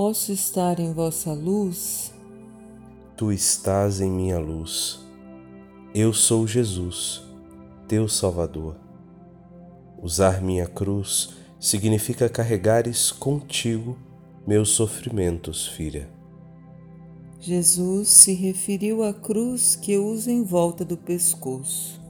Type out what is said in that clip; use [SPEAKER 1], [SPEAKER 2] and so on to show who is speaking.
[SPEAKER 1] Posso estar em vossa luz?
[SPEAKER 2] Tu estás em minha luz. Eu sou Jesus, teu Salvador. Usar minha cruz significa carregares contigo meus sofrimentos, filha.
[SPEAKER 1] Jesus se referiu à cruz que usa em volta do pescoço.